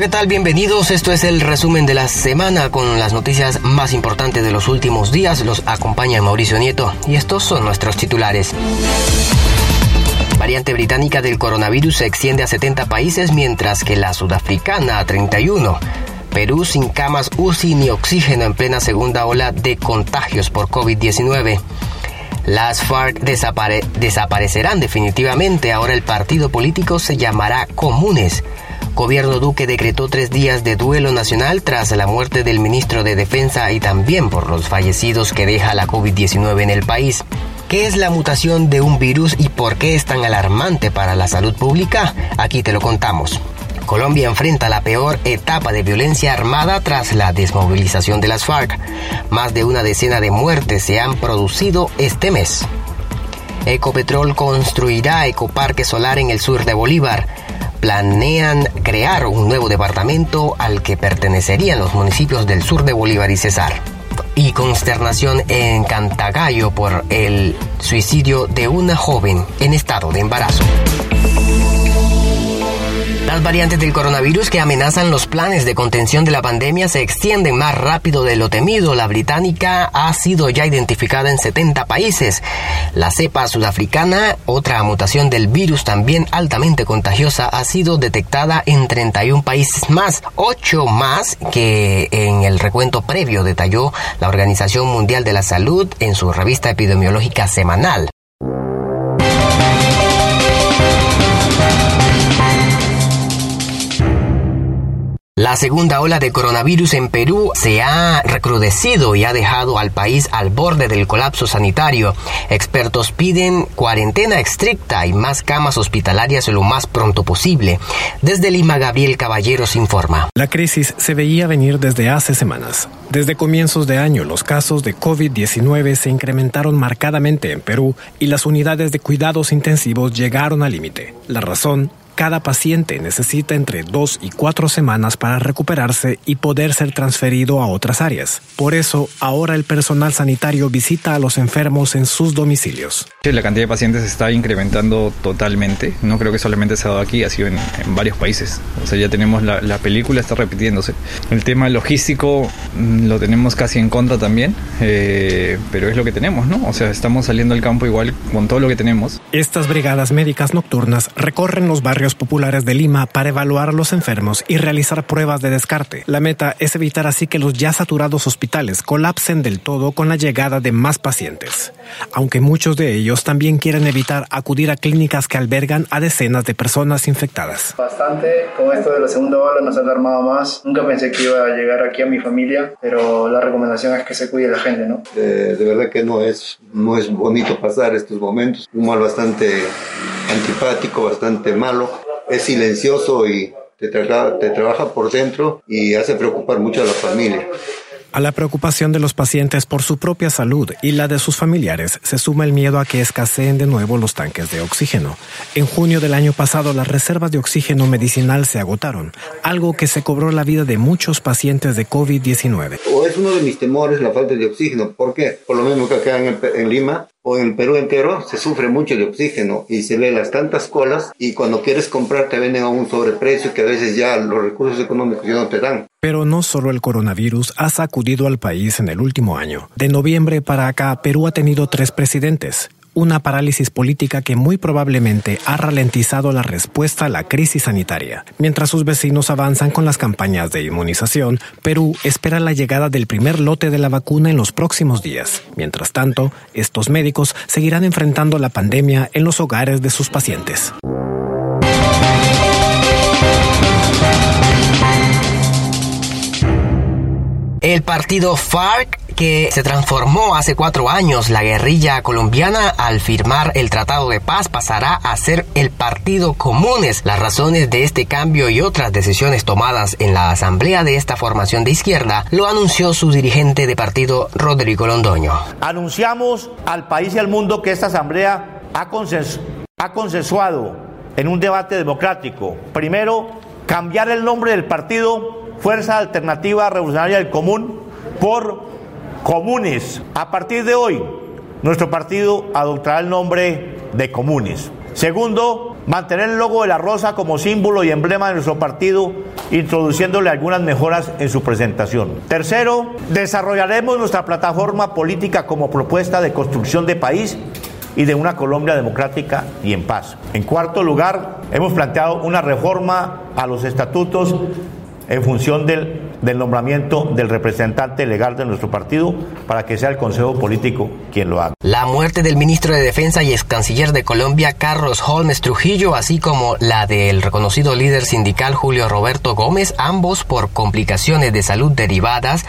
¿qué tal? Bienvenidos. Esto es el resumen de la semana con las noticias más importantes de los últimos días. Los acompaña Mauricio Nieto y estos son nuestros titulares. Variante británica del coronavirus se extiende a 70 países mientras que la sudafricana a 31. Perú sin camas UCI ni oxígeno en plena segunda ola de contagios por COVID-19. Las FARC desaparecerán definitivamente. Ahora el partido político se llamará Comunes. Gobierno Duque decretó tres días de duelo nacional tras la muerte del ministro de Defensa y también por los fallecidos que deja la COVID-19 en el país. ¿Qué es la mutación de un virus y por qué es tan alarmante para la salud pública? Aquí te lo contamos. Colombia enfrenta la peor etapa de violencia armada tras la desmovilización de las FARC. Más de una decena de muertes se han producido este mes. Ecopetrol construirá ecoparque solar en el sur de Bolívar. Planean crear un nuevo departamento al que pertenecerían los municipios del sur de Bolívar y Cesar. Y consternación en Cantagallo por el suicidio de una joven en estado de embarazo. Las variantes del coronavirus que amenazan los planes de contención de la pandemia se extienden más rápido de lo temido. La británica ha sido ya identificada en 70 países. La cepa sudafricana, otra mutación del virus también altamente contagiosa, ha sido detectada en 31 países más, 8 más que en el recuento previo detalló la Organización Mundial de la Salud en su revista epidemiológica semanal. La segunda ola de coronavirus en Perú se ha recrudecido y ha dejado al país al borde del colapso sanitario. Expertos piden cuarentena estricta y más camas hospitalarias lo más pronto posible. Desde Lima, Gabriel Caballeros informa. La crisis se veía venir desde hace semanas. Desde comienzos de año, los casos de COVID-19 se incrementaron marcadamente en Perú y las unidades de cuidados intensivos llegaron al límite. La razón, cada paciente necesita entre dos y cuatro semanas para recuperarse y poder ser transferido a otras áreas. Por eso, ahora el personal sanitario visita a los enfermos en sus domicilios. La cantidad de pacientes está incrementando totalmente. No creo que solamente se ha dado aquí, ha sido en, varios países. O sea, ya tenemos la, la, película, está repitiéndose. El tema logístico mm, lo tenemos casi en contra también, eh, pero es lo que tenemos, ¿no? O sea, estamos saliendo al campo igual con todo lo que tenemos. Estas brigadas médicas nocturnas recorren los barrios populares de Lima para evaluar a los enfermos y realizar pruebas de descarte. La meta es evitar así que los ya saturados hospitales colapsen del todo con la llegada de más pacientes. Aunque muchos de ellos también quieren evitar acudir a clínicas que albergan a decenas de personas infectadas. Bastante, con esto de la segunda ola nos ha alarmado más. Nunca pensé que iba a llegar aquí a mi familia, pero la recomendación es que se cuide la gente, ¿no? de verdad que no es, no es bonito pasar estos momentos. Un mal bastante antipático, bastante malo. Es silencioso y te, te trabaja por dentro y hace preocupar mucho a la familia. A la preocupación de los pacientes por su propia salud y la de sus familiares se suma el miedo a que escaseen de nuevo los tanques de oxígeno. En junio del año pasado las reservas de oxígeno medicinal se agotaron, algo que se cobró la vida de muchos pacientes de COVID-19. O es uno de mis temores la falta de oxígeno. ¿Por qué? Por lo mismo que acá en, en Lima o en Perú entero se sufre mucho de oxígeno y se ve las tantas colas y cuando quieres comprar te venden a un sobreprecio que a veces ya los recursos económicos ya no te dan. Pero no solo el coronavirus ha sacudido al país en el último año. De noviembre para acá, Perú ha tenido tres presidentes una parálisis política que muy probablemente ha ralentizado la respuesta a la crisis sanitaria. Mientras sus vecinos avanzan con las campañas de inmunización, Perú espera la llegada del primer lote de la vacuna en los próximos días. Mientras tanto, estos médicos seguirán enfrentando la pandemia en los hogares de sus pacientes. El partido FARC que se transformó hace cuatro años la guerrilla colombiana al firmar el Tratado de Paz pasará a ser el Partido Comunes. Las razones de este cambio y otras decisiones tomadas en la asamblea de esta formación de izquierda lo anunció su dirigente de partido Rodrigo Londoño. Anunciamos al país y al mundo que esta asamblea ha, consensuado en un debate democrático. Primero, cambiar el nombre del partido Fuerza Alternativa Revolucionaria del Común por Comunes. A partir de hoy, nuestro partido adoptará el nombre de Comunes. Segundo, mantener el logo de la rosa como símbolo y emblema de nuestro partido, introduciéndole algunas mejoras en su presentación. Tercero, desarrollaremos nuestra plataforma política como propuesta de construcción de país y de una Colombia democrática y en paz. En cuarto lugar, hemos planteado una reforma a los estatutos en función del del nombramiento del representante legal de nuestro partido para que sea el Consejo Político quien lo haga. La muerte del ministro de Defensa y ex canciller de Colombia, Carlos Holmes Trujillo, así como la del reconocido líder sindical Julio Roberto Gómez, ambos por complicaciones de salud derivadas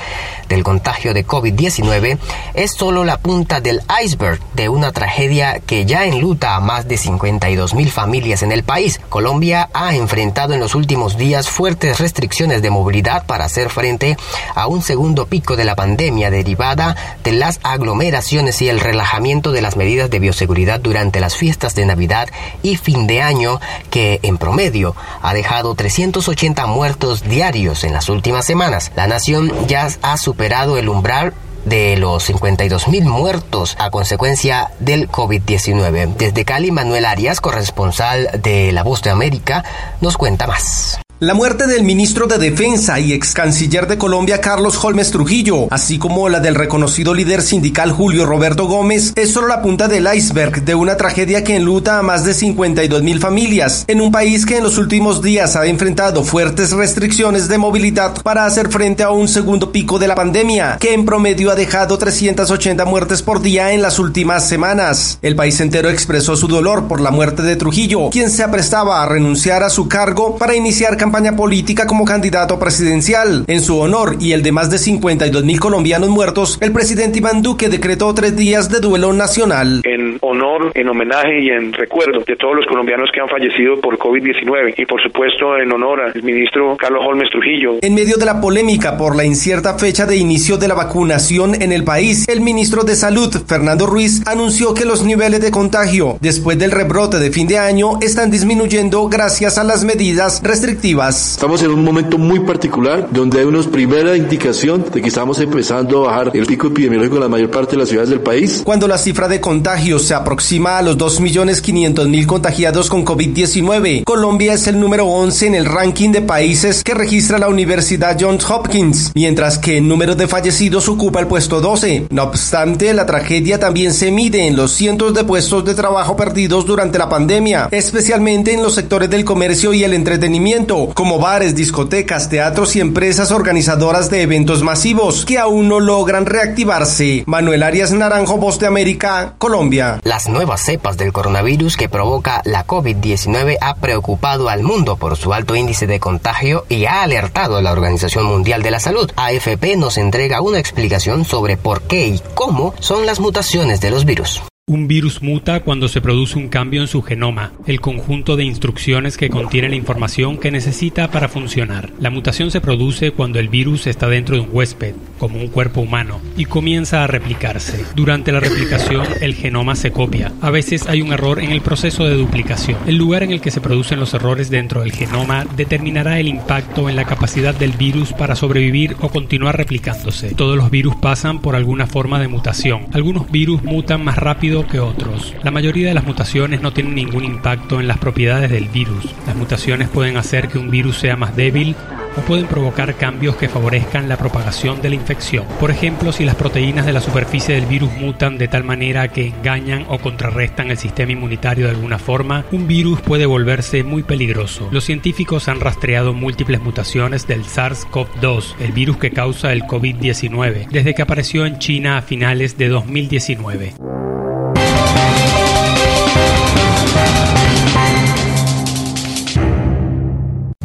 del contagio de COVID-19, es solo la punta del iceberg de una tragedia que ya enluta a más de 52 mil familias en el país. Colombia ha enfrentado en los últimos días fuertes restricciones de movilidad para hacer frente a un segundo pico de la pandemia derivada de las aglomeraciones y el relajamiento de las medidas de bioseguridad durante las fiestas de Navidad y fin de año que en promedio ha dejado 380 muertos diarios en las últimas semanas. La nación ya ha superado el umbral de los 52 mil muertos a consecuencia del COVID-19. Desde Cali, Manuel Arias, corresponsal de La Voz de América, nos cuenta más. La muerte del ministro de Defensa y ex canciller de Colombia Carlos Holmes Trujillo, así como la del reconocido líder sindical Julio Roberto Gómez, es solo la punta del iceberg de una tragedia que enluta a más de 52 mil familias, en un país que en los últimos días ha enfrentado fuertes restricciones de movilidad para hacer frente a un segundo pico de la pandemia, que en promedio ha dejado 380 muertes por día en las últimas semanas. El país entero expresó su dolor por la muerte de Trujillo, quien se aprestaba a renunciar a su cargo para iniciar campañas campaña política como candidato presidencial. En su honor y el de más de 52 mil colombianos muertos, el presidente Iván Duque decretó tres días de duelo nacional. En honor, en homenaje y en recuerdo de todos los colombianos que han fallecido por COVID-19 y por supuesto en honor al ministro Carlos Holmes Trujillo. En medio de la polémica por la incierta fecha de inicio de la vacunación en el país, el ministro de Salud, Fernando Ruiz, anunció que los niveles de contagio después del rebrote de fin de año están disminuyendo gracias a las medidas restrictivas Estamos en un momento muy particular donde hay una primera indicación de que estamos empezando a bajar el pico epidemiológico en la mayor parte de las ciudades del país. Cuando la cifra de contagios se aproxima a los 2.500.000 contagiados con COVID-19, Colombia es el número 11 en el ranking de países que registra la Universidad Johns Hopkins, mientras que el número de fallecidos ocupa el puesto 12. No obstante, la tragedia también se mide en los cientos de puestos de trabajo perdidos durante la pandemia, especialmente en los sectores del comercio y el entretenimiento, como bares, discotecas, teatros y empresas organizadoras de eventos masivos que aún no logran reactivarse. Manuel Arias Naranjo, Voz de América, Colombia. Las nuevas cepas del coronavirus que provoca la COVID-19 ha preocupado al mundo por su alto índice de contagio y ha alertado a la Organización Mundial de la Salud. AFP nos entrega una explicación sobre por qué y cómo son las mutaciones de los virus. Un virus muta cuando se produce un cambio en su genoma, el conjunto de instrucciones que contiene la información que necesita para funcionar. La mutación se produce cuando el virus está dentro de un huésped, como un cuerpo humano, y comienza a replicarse. Durante la replicación, el genoma se copia. A veces hay un error en el proceso de duplicación. El lugar en el que se producen los errores dentro del genoma determinará el impacto en la capacidad del virus para sobrevivir o continuar replicándose. Todos los virus pasan por alguna forma de mutación. Algunos virus mutan más rápido que otros. La mayoría de las mutaciones no tienen ningún impacto en las propiedades del virus. Las mutaciones pueden hacer que un virus sea más débil o pueden provocar cambios que favorezcan la propagación de la infección. Por ejemplo, si las proteínas de la superficie del virus mutan de tal manera que engañan o contrarrestan el sistema inmunitario de alguna forma, un virus puede volverse muy peligroso. Los científicos han rastreado múltiples mutaciones del SARS-CoV-2, el virus que causa el COVID-19, desde que apareció en China a finales de 2019.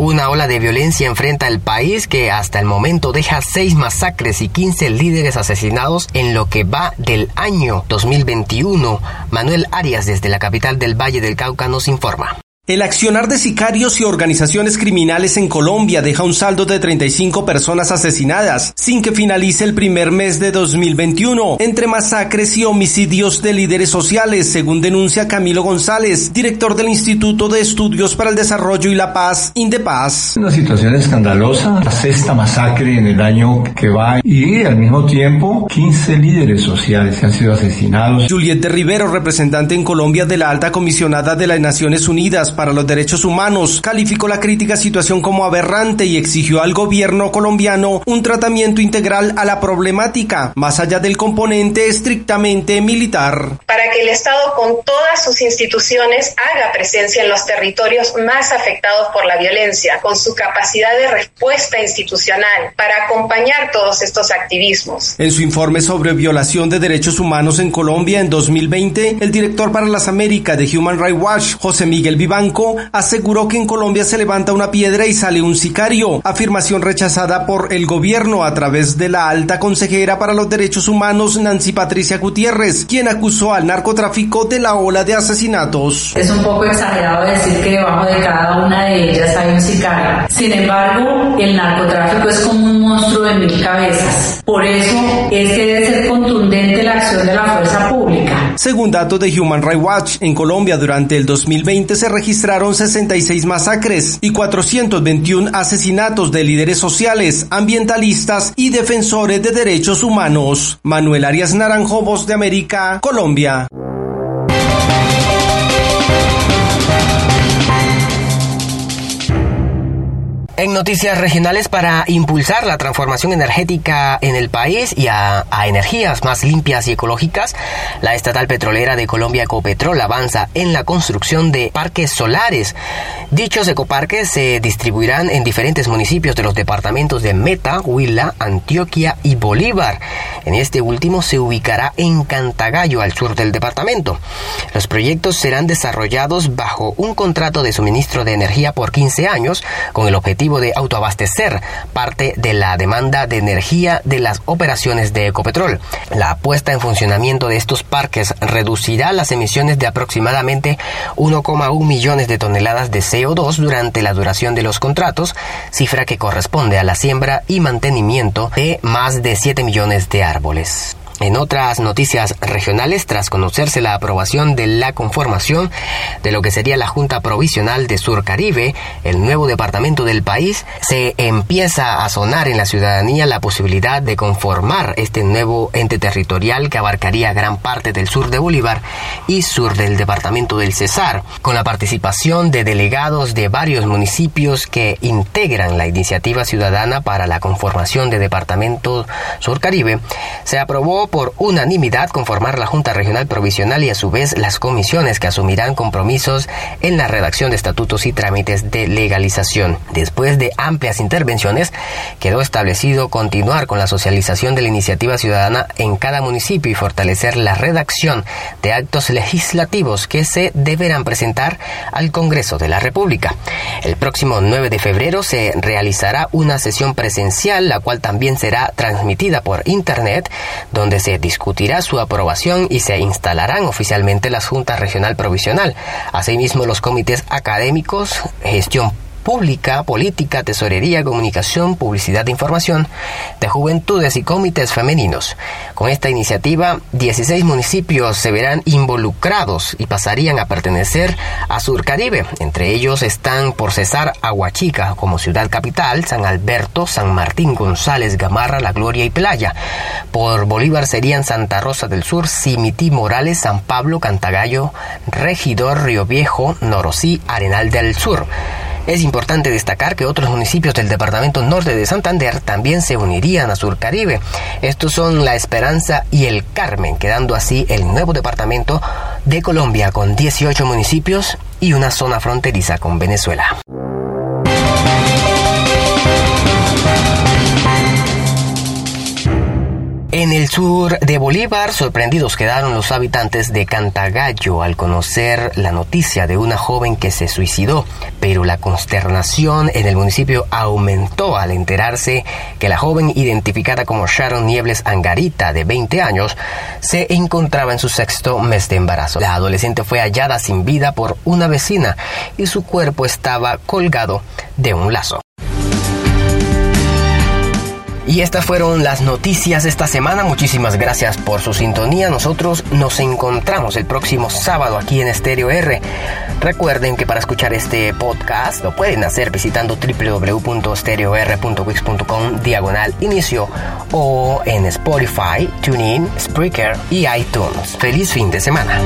Una ola de violencia enfrenta al país que hasta el momento deja seis masacres y 15 líderes asesinados en lo que va del año 2021. Manuel Arias desde la capital del Valle del Cauca nos informa. El accionar de sicarios y organizaciones criminales en Colombia deja un saldo de 35 personas asesinadas sin que finalice el primer mes de 2021, entre masacres y homicidios de líderes sociales, según denuncia Camilo González, director del Instituto de Estudios para el Desarrollo y la Paz, Indepaz. Una situación escandalosa, la sexta masacre en el año que va y al mismo tiempo 15 líderes sociales han sido asesinados. Juliette Rivero, representante en Colombia de la alta comisionada de las Naciones Unidas para los derechos humanos, calificó la crítica situación como aberrante y exigió al gobierno colombiano un tratamiento integral a la problemática, más allá del componente estrictamente militar. Para que el Estado con todas sus instituciones haga presencia en los territorios más afectados por la violencia, con su capacidad de respuesta institucional, para acompañar todos estos activismos. En su informe sobre violación de derechos humanos en Colombia en 2020, el director para las Américas de Human Rights Watch, José Miguel Vivanco, aseguró que en Colombia se levanta una piedra y sale un sicario, afirmación rechazada por el gobierno a través de la alta consejera para los derechos humanos Nancy Patricia Gutiérrez, quien acusó al narcotráfico de la ola de asesinatos. Es un poco exagerado decir que debajo de cada una de ellas hay un sicario. Sin embargo, el narcotráfico es como un monstruo de mil cabezas. Por eso es que debe ser contundente la acción de la fuerza pública. Según datos de Human Rights Watch, en Colombia durante el 2020 se registraron 66 masacres y 421 asesinatos de líderes sociales, ambientalistas y defensores de derechos humanos. Manuel Arias Naranjo, Voz de América, Colombia. En noticias regionales para impulsar la transformación energética en el país y a, energías más limpias y ecológicas, la estatal petrolera de Colombia Ecopetrol avanza en la construcción de parques solares. Dichos ecoparques se distribuirán en diferentes municipios de los departamentos de Meta, Huila, Antioquia y Bolívar. En este último se ubicará en Cantagallo, al sur del departamento. Los proyectos serán desarrollados bajo un contrato de suministro de energía por 15 años con el objetivo de autoabastecer parte de la demanda de energía de las operaciones de Ecopetrol. La puesta en funcionamiento de estos parques reducirá las emisiones de aproximadamente 1,1 millones de toneladas de CO2 durante la duración de los contratos, cifra que corresponde a la siembra y mantenimiento de más de 7 millones de árboles. En otras noticias regionales, tras conocerse la aprobación de la conformación de lo que sería la Junta Provisional de Sur Caribe, el nuevo departamento del país, se empieza a sonar en la ciudadanía la posibilidad de conformar este nuevo ente territorial que abarcaría gran parte del sur de Bolívar y sur del departamento del Cesar, con la participación de delegados de varios municipios que integran la iniciativa ciudadana para la conformación de Departamento Sur Caribe, se aprobó por unanimidad conformar la Junta Regional Provisional y a su vez las comisiones que asumirán compromisos en la redacción de estatutos y trámites de legalización. Después de amplias intervenciones, quedó establecido continuar con la socialización de la iniciativa ciudadana en cada municipio y fortalecer la redacción de actos legislativos que se deberán presentar al Congreso de la República. El próximo 9 de febrero se realizará una sesión presencial, la cual también será transmitida por Internet, donde se discutirá su aprobación y se instalarán oficialmente las juntas regional provisional. Asimismo, los comités académicos, gestión pública, política, tesorería, comunicación, publicidad de información, de juventudes y comités femeninos. Con esta iniciativa, 16 municipios se verán involucrados y pasarían a pertenecer a Surcaribe. Entre ellos están por cesar Aguachica como ciudad capital, San Alberto, San Martín, González, Gamarra, La Gloria y Playa. Por Bolívar serían Santa Rosa del Sur, Simití, Morales, San Pablo, Cantagallo, Regidor, Río Viejo, Norosí, Arenal del Sur. Es importante destacar que otros municipios del departamento norte de Santander también se unirían a Surcaribe. Estos son La Esperanza y El Carmen, quedando así el nuevo departamento de Colombia con 18 municipios y una zona fronteriza con Venezuela. En el sur de Bolívar, sorprendidos quedaron los habitantes de Cantagallo al conocer la noticia de una joven que se suicidó, pero la consternación en el municipio aumentó al enterarse que la joven identificada como Sharon Niebles Angarita, de 20 años, se encontraba en su sexto mes de embarazo. La adolescente fue hallada sin vida por una vecina y su cuerpo estaba colgado de un lazo. Y estas fueron las noticias esta semana. Muchísimas gracias por su sintonía. Nosotros nos encontramos el próximo sábado aquí en Stereo R. Recuerden que para escuchar este podcast lo pueden hacer visitando www.stereor.wix.com diagonal inicio o en Spotify, TuneIn, Spreaker y iTunes. Feliz fin de semana.